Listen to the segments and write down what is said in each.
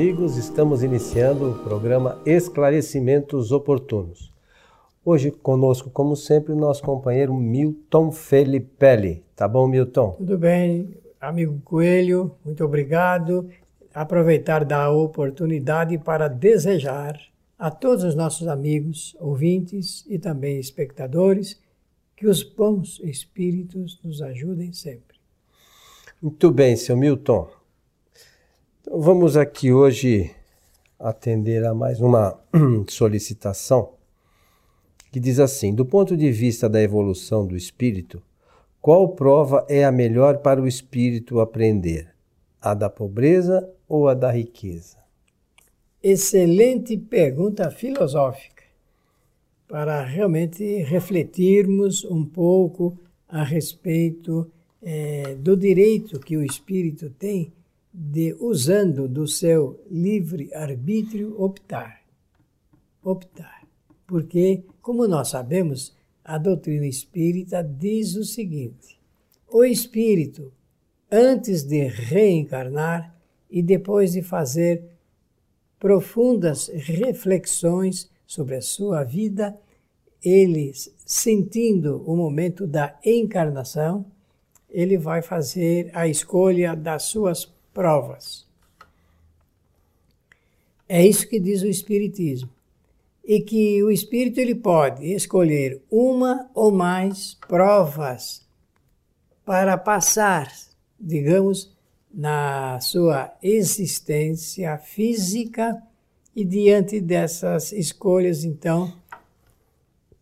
amigos, estamos iniciando o programa Esclarecimentos Oportunos. Hoje conosco, como sempre, nosso companheiro Milton Felipelli. Tá bom, Milton? Tudo bem, amigo Coelho, muito obrigado. Aproveitar da oportunidade para desejar a todos os nossos amigos, ouvintes e também espectadores que os bons espíritos nos ajudem sempre. Muito bem, seu Milton. Vamos aqui hoje atender a mais uma solicitação que diz assim: do ponto de vista da evolução do espírito, qual prova é a melhor para o espírito aprender? A da pobreza ou a da riqueza? Excelente pergunta filosófica para realmente refletirmos um pouco a respeito é, do direito que o espírito tem de, usando do seu livre arbítrio, optar. Optar. Porque, como nós sabemos, a doutrina espírita diz o seguinte: o espírito, antes de reencarnar e depois de fazer profundas reflexões sobre a sua vida, ele, sentindo o momento da encarnação, ele vai fazer a escolha das suas provas. É isso que diz o Espiritismo. E que o espírito ele pode escolher uma ou mais provas para passar, digamos, na sua existência física e diante dessas escolhas, então,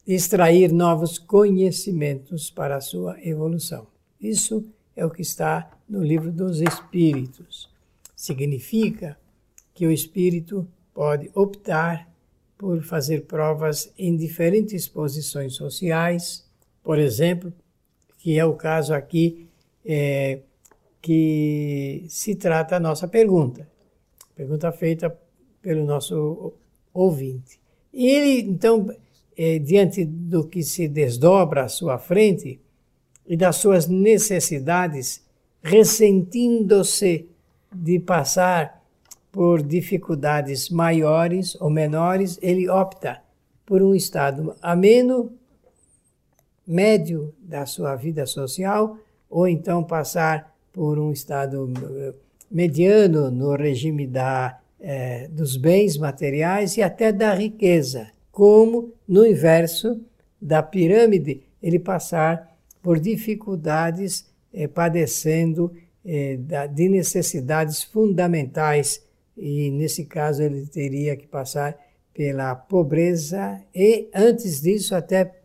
extrair novos conhecimentos para a sua evolução. Isso é o que está no livro dos Espíritos. Significa que o espírito pode optar por fazer provas em diferentes posições sociais, por exemplo, que é o caso aqui é, que se trata a nossa pergunta. Pergunta feita pelo nosso ouvinte. E ele, então, é, diante do que se desdobra à sua frente e das suas necessidades, ressentindo-se de passar por dificuldades maiores ou menores, ele opta por um estado ameno, médio da sua vida social, ou então passar por um estado eh, mediano no regime da é, dos bens materiais e até da riqueza, como no inverso da pirâmide, ele passar por dificuldades, é, padecendo da, de necessidades fundamentais, e nesse caso ele teria que passar pela pobreza e, antes disso, até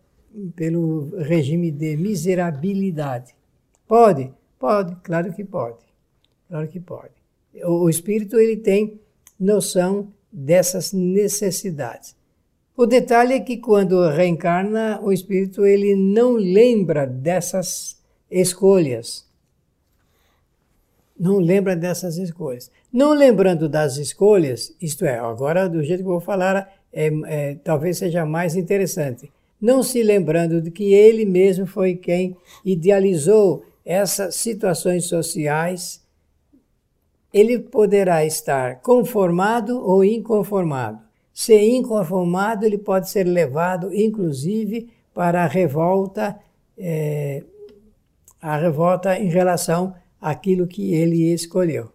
pelo regime de miserabilidade. Pode? Pode, claro que pode. Claro que pode. O, o espírito ele tem noção dessas necessidades. O detalhe é que quando reencarna, o espírito ele não lembra dessas escolhas. Não lembra dessas escolhas. Não lembrando das escolhas, isto é, agora do jeito que eu vou falar, é, é, talvez seja mais interessante. Não se lembrando de que ele mesmo foi quem idealizou essas situações sociais ele poderá estar conformado ou inconformado. Se inconformado, ele pode ser levado, inclusive, para a revolta, é, a revolta em relação àquilo que ele escolheu.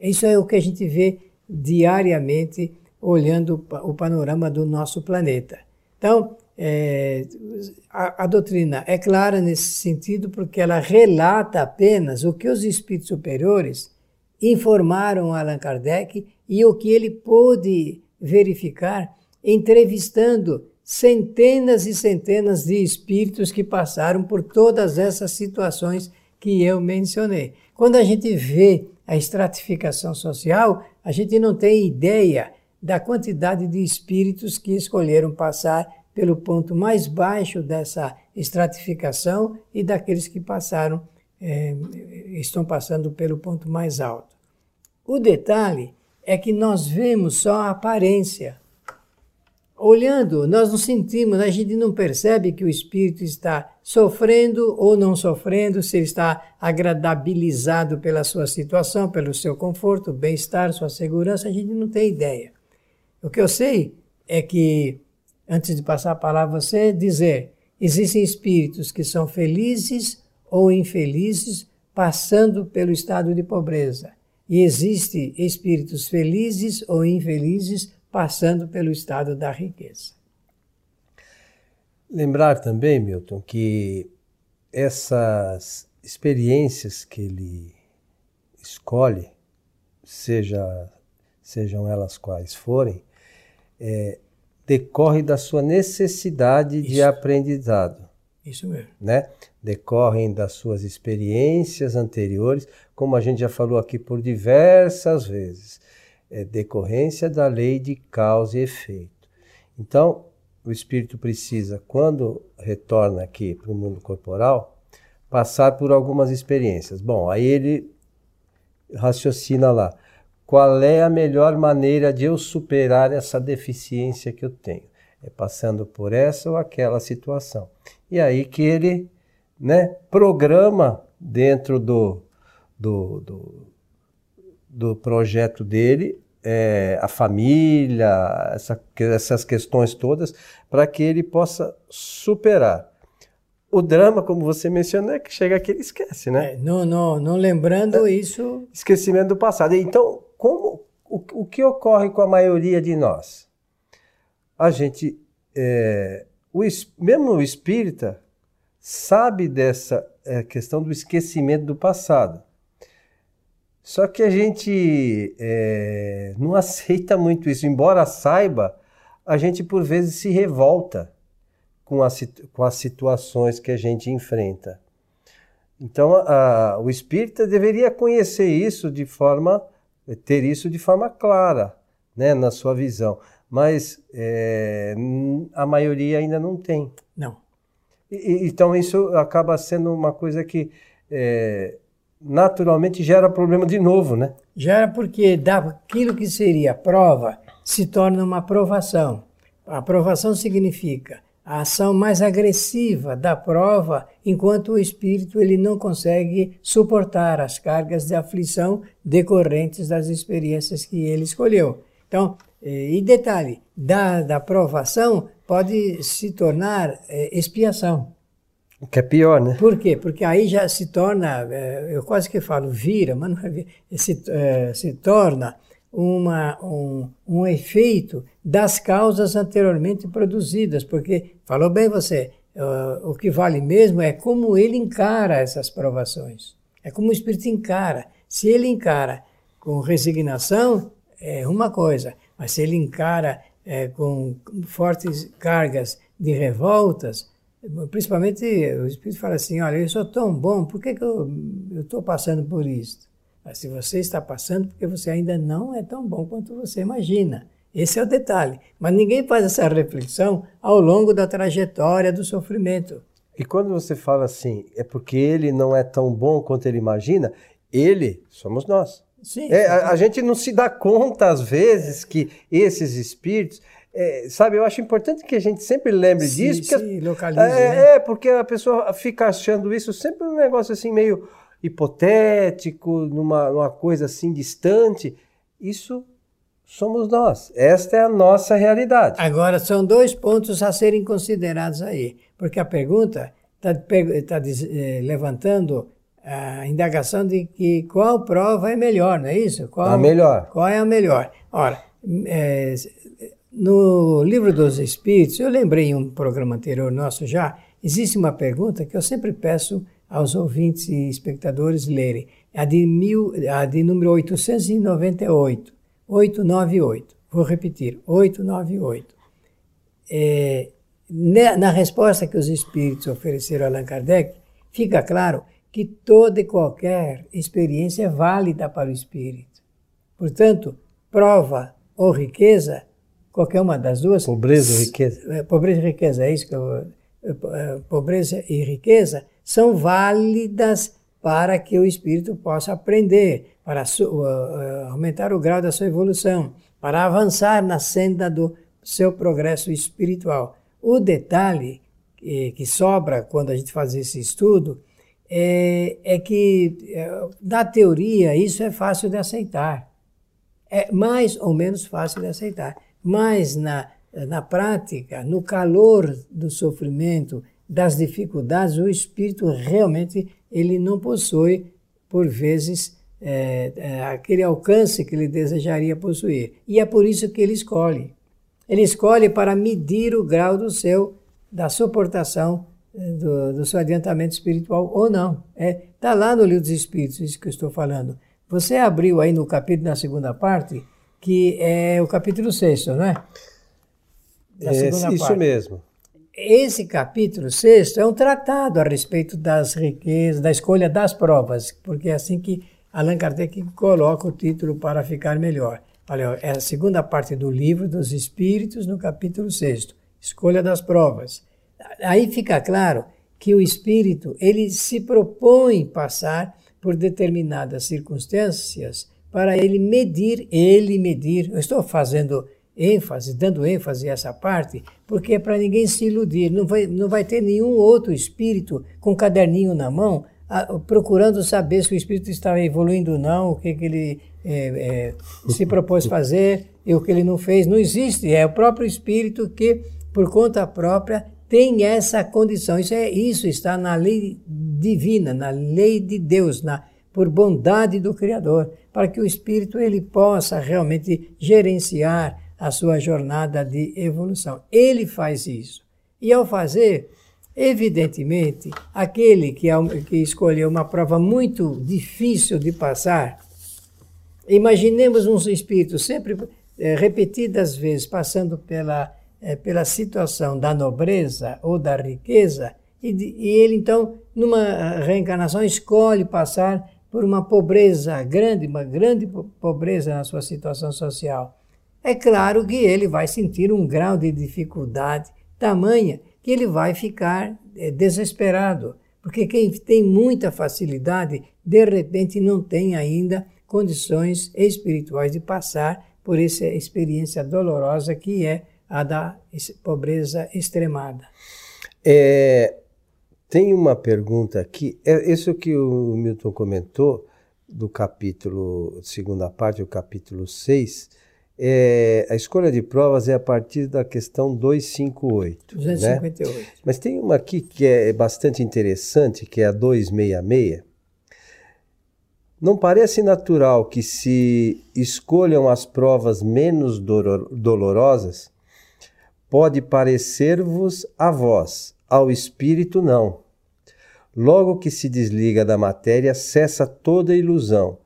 Isso é o que a gente vê diariamente olhando o panorama do nosso planeta. Então, é, a, a, doutrina é clara nesse sentido porque ela relata apenas o que os espíritos superiores informaram Allan Kardec e o que ele pôde verificar entrevistando centenas e centenas de espíritos que passaram por todas essas situações que eu mencionei. Quando a gente vê a estratificação social, a gente não tem ideia da quantidade de espíritos que escolheram passar pelo ponto mais baixo dessa estratificação e daqueles que passaram é, estão passando pelo ponto mais alto. O detalhe é que nós vemos só a aparência. olhando, nós não sentimos, a gente não percebe que o espírito está sofrendo ou não sofrendo, se ele está agradabilizado pela sua situação, pelo seu conforto, bem-estar, sua segurança, a gente não tem ideia. O que eu sei é que, antes de passar a palavra a você, dizer: existem espíritos que são felizes ou infelizes passando pelo estado de pobreza. E existem espíritos felizes ou infelizes passando pelo estado da riqueza. Lembrar também, Milton, que essas experiências que ele escolhe, seja, sejam elas quais forem, é, decorre da sua necessidade Isso. de aprendizado. Isso mesmo. Né? Decorrem das suas experiências anteriores, como a gente já falou aqui por diversas vezes é decorrência da lei de causa e efeito. Então, o espírito precisa, quando retorna aqui para o mundo corporal, passar por algumas experiências. Bom, aí ele raciocina lá. Qual é a melhor maneira de eu superar essa deficiência que eu tenho? É passando por essa ou aquela situação. E aí que ele né, programa dentro do, do, do do projeto dele, é, a família, essa, essas questões todas, para que ele possa superar. O drama, como você mencionou, é que chega aqui ele esquece, né? É, não, não, não lembrando é, isso. Esquecimento do passado. Então, como, o, o que ocorre com a maioria de nós? A gente, é, o, mesmo o espírita, sabe dessa é, questão do esquecimento do passado. Só que a gente é, não aceita muito isso. Embora saiba, a gente por vezes se revolta com, a, com as situações que a gente enfrenta. Então, a, o espírita deveria conhecer isso de forma, ter isso de forma clara, né, na sua visão. Mas é, a maioria ainda não tem. Não. E, então, isso acaba sendo uma coisa que é, naturalmente gera problema de novo, né? Gera porque daquilo que seria prova se torna uma aprovação. A aprovação significa a ação mais agressiva da prova, enquanto o espírito ele não consegue suportar as cargas de aflição decorrentes das experiências que ele escolheu. Então, eh, e detalhe, da, da provação pode se tornar é, expiação. O que é pior, né? Por quê? Porque aí já se torna, é, eu quase que falo vira, mas não é se, é, se torna uma, um, um efeito das causas anteriormente produzidas, porque, falou bem você, o que vale mesmo é como ele encara essas provações. É como o espírito encara. Se ele encara com resignação, é uma coisa, mas se ele encara é, com fortes cargas de revoltas, Principalmente o Espírito fala assim: olha, eu sou tão bom, por que, que eu estou passando por isso? Mas se você está passando, porque você ainda não é tão bom quanto você imagina. Esse é o detalhe. Mas ninguém faz essa reflexão ao longo da trajetória do sofrimento. E quando você fala assim, é porque ele não é tão bom quanto ele imagina, ele somos nós. Sim. É, a, a, gente não se dá conta, às vezes, que esses espíritos é, sabe, eu acho importante que a gente sempre lembre disso. Porque sim, localize, é, né? é, porque a pessoa fica achando isso sempre um negócio assim meio hipotético, numa, numa coisa assim distante. Isso somos nós. Esta é a nossa realidade. Agora, são dois pontos a serem considerados aí. Porque a pergunta está tá, é, levantando a indagação de que qual prova é melhor, não é isso? Qual, a melhor. Qual é a melhor? Ora, é, no livro dos Espíritos, eu lembrei em um programa anterior nosso já, existe uma pergunta que eu sempre peço aos ouvintes e espectadores lerem, a de, mil, a de número 898, 898. Vou repetir, 898. É, na resposta que os Espíritos ofereceram a Allan Kardec, fica claro que toda e qualquer experiência é válida para o Espírito. Portanto, prova ou riqueza qualquer uma das duas. Pobreza e riqueza. É, pobreza e riqueza, é isso que eu. É, é, pobreza e riqueza são válidas para que o espírito possa aprender, para aumentar o grau da sua evolução, para avançar na senda do seu progresso espiritual. O detalhe que, sobra quando a gente faz esse estudo é, é que, da teoria, isso é fácil de aceitar. É mais ou menos fácil de aceitar. Mas na, na prática, no calor do sofrimento, das dificuldades, o espírito realmente ele não possui, por vezes, é, é, aquele alcance que ele desejaria possuir. E é por isso que ele escolhe. Ele escolhe para medir o grau do seu, da suportação é, do, do seu adiantamento espiritual ou não. Está é, tá lá no livro dos Espíritos, isso que eu estou falando. Você abriu aí no capítulo, na segunda parte, que é o capítulo 6, não é? Da é, isso parte. mesmo. Esse capítulo 6 é um tratado a respeito das riquezas, da escolha das provas, porque é assim que Allan Kardec coloca o título para ficar melhor. Olha, é a segunda parte do livro dos Espíritos, no capítulo 6, Escolha das Provas. Aí fica claro que o espírito ele se propõe passar por determinadas circunstâncias para ele medir, ele medir. Eu estou fazendo ênfase, dando ênfase a essa parte, porque é para ninguém se iludir. Não vai, não vai ter nenhum outro espírito com um caderninho na mão procurando saber se o espírito está evoluindo ou não, o que, que ele é, é, se propôs fazer e o que ele não fez. Não existe. É o próprio espírito que, por conta própria, tem essa condição. Isso, é, isso está na lei divina, na lei de Deus, na, por bondade do Criador, para que o espírito ele possa realmente gerenciar a sua jornada de evolução. Ele faz isso. E ao fazer, Evidentemente, aquele que, que escolheu uma prova muito difícil de passar, imaginemos um espírito sempre é, repetidas vezes passando pela, é, pela situação da nobreza ou da riqueza, e, e ele então, numa reencarnação, escolhe passar por uma pobreza grande, uma grande pobreza na sua situação social. É claro que ele vai sentir um grau de dificuldade tamanha que ele vai ficar é, desesperado, porque quem tem muita facilidade, de repente não tem ainda condições espirituais de passar por essa experiência dolorosa que é a da pobreza extremada. É, tem uma pergunta aqui, é isso que o Milton comentou, do capítulo, segunda parte, o capítulo 6, é, a escolha de provas é a partir da questão 258. 258. Né? Mas tem uma aqui que é bastante interessante, que é a 266. Não parece natural que se escolham as provas menos dolorosas? Pode parecer-vos a vós, ao espírito não. Logo que se desliga da matéria, cessa toda ilusão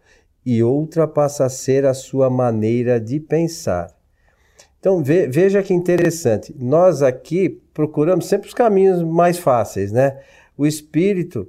e outra passa a ser a sua maneira de pensar. Então ve, veja que interessante. Nós aqui procuramos sempre os caminhos mais fáceis, né? O espírito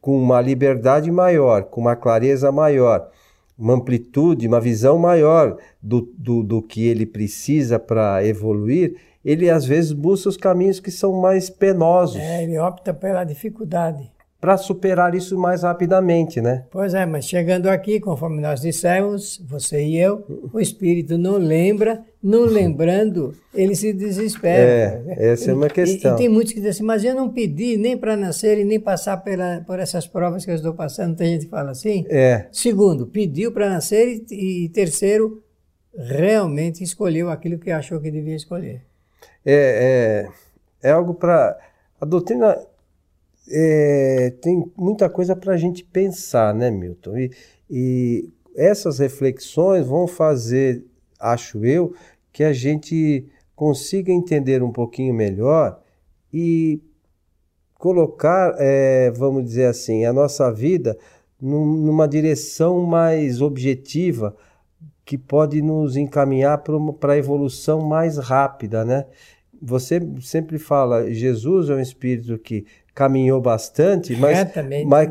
com uma liberdade maior, com uma clareza maior, uma amplitude, uma visão maior do, do, do que ele precisa para evoluir, ele às vezes busca os caminhos que são mais penosos. É, ele opta pela dificuldade para superar isso mais rapidamente, né? Pois é, mas chegando aqui, conforme nós dissemos, você e eu, o espírito não lembra, não lembrando, ele se desespera. É, essa é uma questão. E, e tem muitos que dizem assim, mas eu não pedi nem para nascer e nem passar pela, por essas provas que eu estou passando. Tem gente que fala assim. É. Segundo, pediu para nascer e, e terceiro, realmente escolheu aquilo que achou que devia escolher. É, é, é algo para... A doutrina é, tem muita coisa para a gente pensar, né, Milton? E, e essas reflexões vão fazer, acho eu, que a gente consiga entender um pouquinho melhor e colocar, é, vamos dizer assim, a nossa vida num, numa direção mais objetiva que pode nos encaminhar para a evolução mais rápida, né? Você sempre fala, Jesus é um espírito que caminhou bastante, mas, mas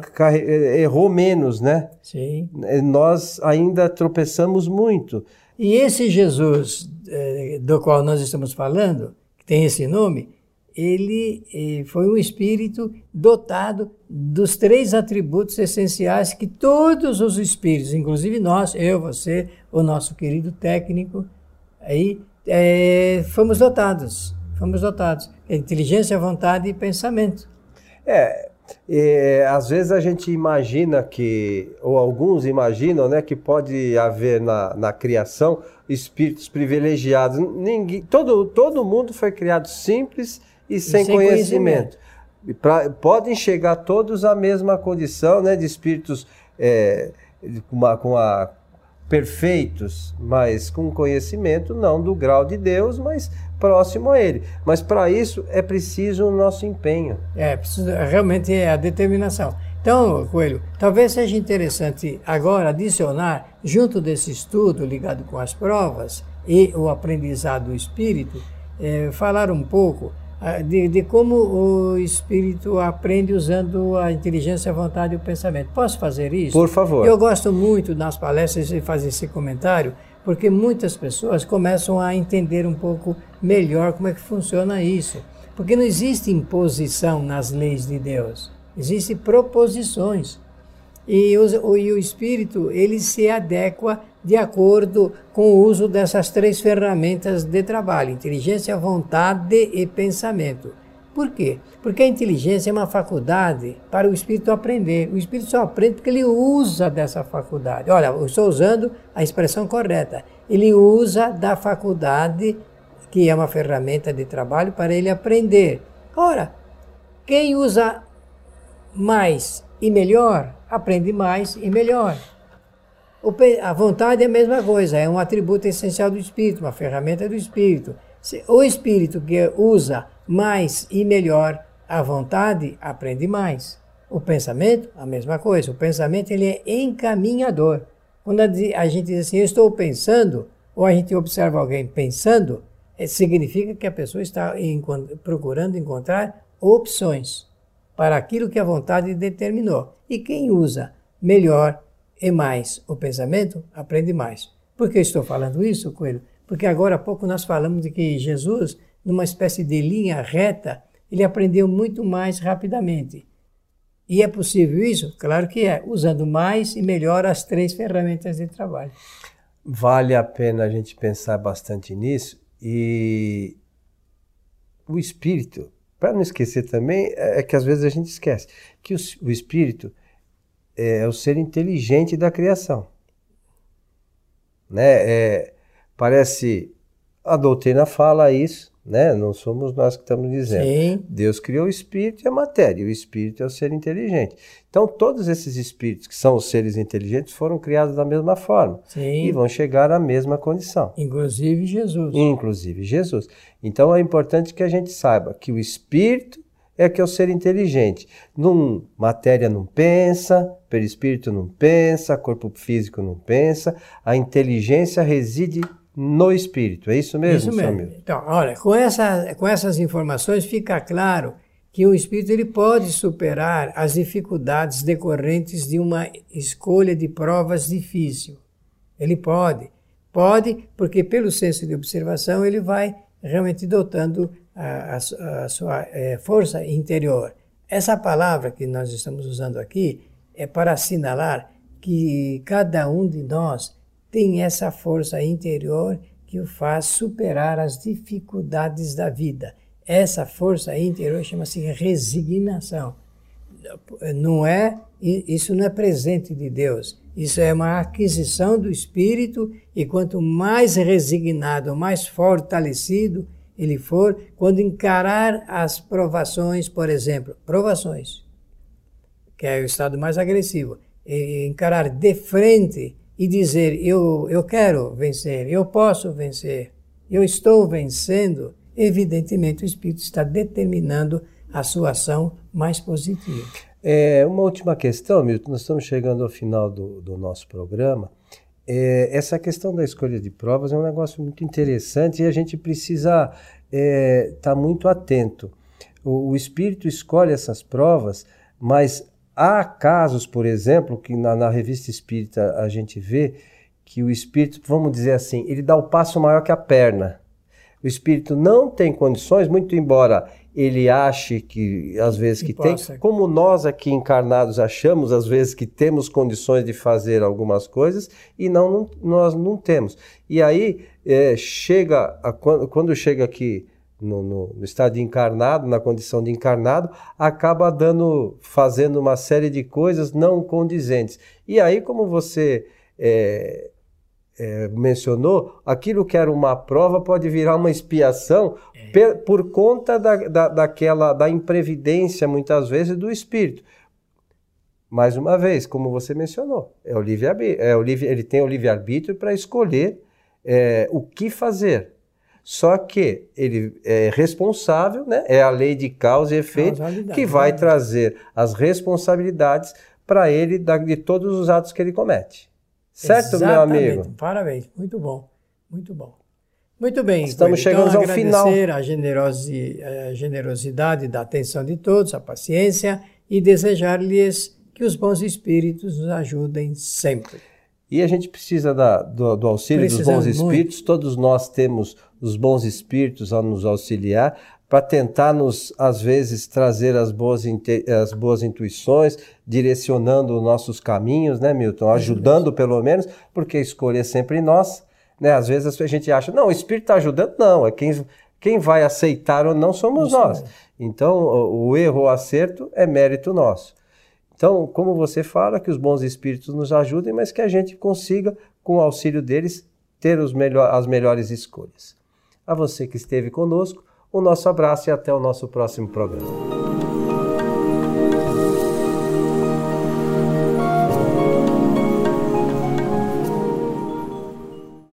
errou menos, né? Sim. Nós ainda tropeçamos muito. E esse Jesus eh, do qual nós estamos falando, que tem esse nome, ele eh, foi um espírito dotado dos três atributos essenciais que todos os espíritos, inclusive nós, eu, você, o nosso querido técnico, aí é, fomos dotados. Fomos dotados. Inteligência, vontade e pensamento. É, e, às vezes a gente imagina que, ou alguns imaginam, né, que pode haver na, na criação espíritos privilegiados. Ninguém, todo, todo mundo foi criado simples e, sem, sem conhecimento. conhecimento. Pra, podem chegar todos à mesma condição né, de espíritos é, com, uma, com a perfeitos, mas com conhecimento não do grau de Deus, mas próximo a Ele. Mas para isso é preciso o nosso empenho. É, realmente é a determinação. Então, Coelho, talvez seja interessante agora adicionar, junto desse estudo ligado com as provas e o aprendizado do espírito, é, falar um pouco de, de, como o espírito aprende usando a inteligência, a vontade e o pensamento. Posso fazer isso? Por favor. Eu gosto muito nas palestras de fazer esse comentário, porque muitas pessoas começam a entender um pouco melhor como é que funciona isso. Porque não existe imposição nas leis de Deus, existem proposições. E o, e o espírito, ele se adequa de acordo com o uso dessas três ferramentas de trabalho: inteligência, vontade e pensamento. Por quê? Porque a inteligência é uma faculdade para o espírito aprender. O espírito só aprende porque ele usa dessa faculdade. Olha, eu estou usando a expressão correta. Ele usa da faculdade, que é uma ferramenta de trabalho, para ele aprender. Ora, quem usa mais e melhor, aprende mais e melhor. A vontade é a mesma coisa, é um atributo essencial do espírito, uma ferramenta do espírito. O espírito que usa mais e melhor a vontade aprende mais. O pensamento, a mesma coisa. O pensamento ele é encaminhador. Quando a gente diz assim, eu estou pensando, ou a gente observa alguém pensando, é, significa que a pessoa está procurando encontrar opções para aquilo que a vontade determinou. E quem usa melhor e mais o pensamento, aprende mais. Por que estou falando isso, Coelho? Porque agora há pouco nós falamos de que Jesus, numa espécie de linha reta, ele aprendeu muito mais rapidamente. E é possível isso? Claro que é, usando mais e melhor as três ferramentas de trabalho. Vale a pena a gente pensar bastante nisso e o espírito, para não esquecer também, é que às vezes a gente esquece que o, o espírito é o ser inteligente da criação. Né? É, parece a doutrina fala isso, né? Não somos nós que estamos dizendo. Sim. Deus criou o espírito e a matéria, e o espírito é o ser inteligente. Então, todos esses espíritos que são os seres inteligentes foram criados da mesma forma Sim. e vão chegar à mesma condição. Inclusive Jesus. Inclusive Jesus. Então, é importante que a gente saiba que o espírito é que é o ser inteligente. Num, matéria não pensa, perispírito não pensa, corpo físico não pensa, a inteligência reside no espírito. É isso mesmo, isso mesmo. Então, olha, com, essa, com essas informações fica claro que o espírito ele pode superar as dificuldades decorrentes de uma escolha de provas difícil. Ele pode. Pode, porque pelo senso de observação ele vai realmente dotando a, a, a sua é, força interior. Essa palavra que nós estamos usando aqui é para assinalar que cada um de nós tem essa força interior que o faz superar as dificuldades da vida. Essa força interior chama-se resignação. Não é isso não é presente de Deus. Isso é uma aquisição do espírito e quanto mais resignado, mais fortalecido ele for, quando encarar as provações, por exemplo, provações, que é o estado mais agressivo, encarar de frente e dizer: eu, eu quero vencer, eu posso vencer, eu estou vencendo, evidentemente o Espírito está determinando a sua ação mais positiva. É, uma última questão, Milton, nós estamos chegando ao final do, do nosso programa. É, essa questão da escolha de provas é um negócio muito interessante e a gente precisa estar é, tá muito atento. O, o, espírito escolhe essas provas, mas há casos, por exemplo, que na, na revista espírita a gente vê que o espírito, vamos dizer assim, ele dá o passo maior que a perna. O espírito não tem condições, muito embora ele ache que às vezes que, que tem, como nós aqui encarnados achamos às vezes que temos condições de fazer algumas coisas e não, não nós não temos. E aí é, chega a, quando, quando chega aqui no, no, no, estado de encarnado, na condição de encarnado, acaba dando, fazendo uma série de coisas não condizentes. E aí, como você é, é, mencionou, aquilo que era uma prova pode virar uma expiação é. por conta da, da, daquela da imprevidência, muitas vezes, do espírito. Mais uma vez, como você mencionou, é o livre é o livre, ele tem o livre-arbítrio para escolher é, o que fazer. Só que ele é responsável, né? é a lei de causa e efeito que vai né? trazer as responsabilidades para ele de todos os atos que ele comete. Certo, Exatamente. meu amigo? Parabéns, muito bom, muito bom. Muito bem. Estamos então, chegando ao final. A, generosi, a generosidade da atenção de todos, a paciência e desejar-lhes que os bons espíritos nos ajudem sempre. E a gente precisa da, do, do, auxílio Precisamos dos bons espíritos. Muito. Todos nós temos os bons espíritos a nos auxiliar para tentar nos, às vezes, trazer as boas, as boas intuições, direcionando os nossos caminhos, né, Milton? Ajudando pelo menos, porque a escolha é sempre nossa. Né? Às vezes a gente acha, não, o Espírito está ajudando, não, é quem, quem vai aceitar ou não somos Isso nós. É. Então, o, o erro ou acerto é mérito nosso. Então, como você fala, que os bons espíritos nos ajudem, mas que a gente consiga, com o auxílio deles, ter melhor, as melhores escolhas. A você que esteve conosco, o nosso abraço e até o nosso próximo programa.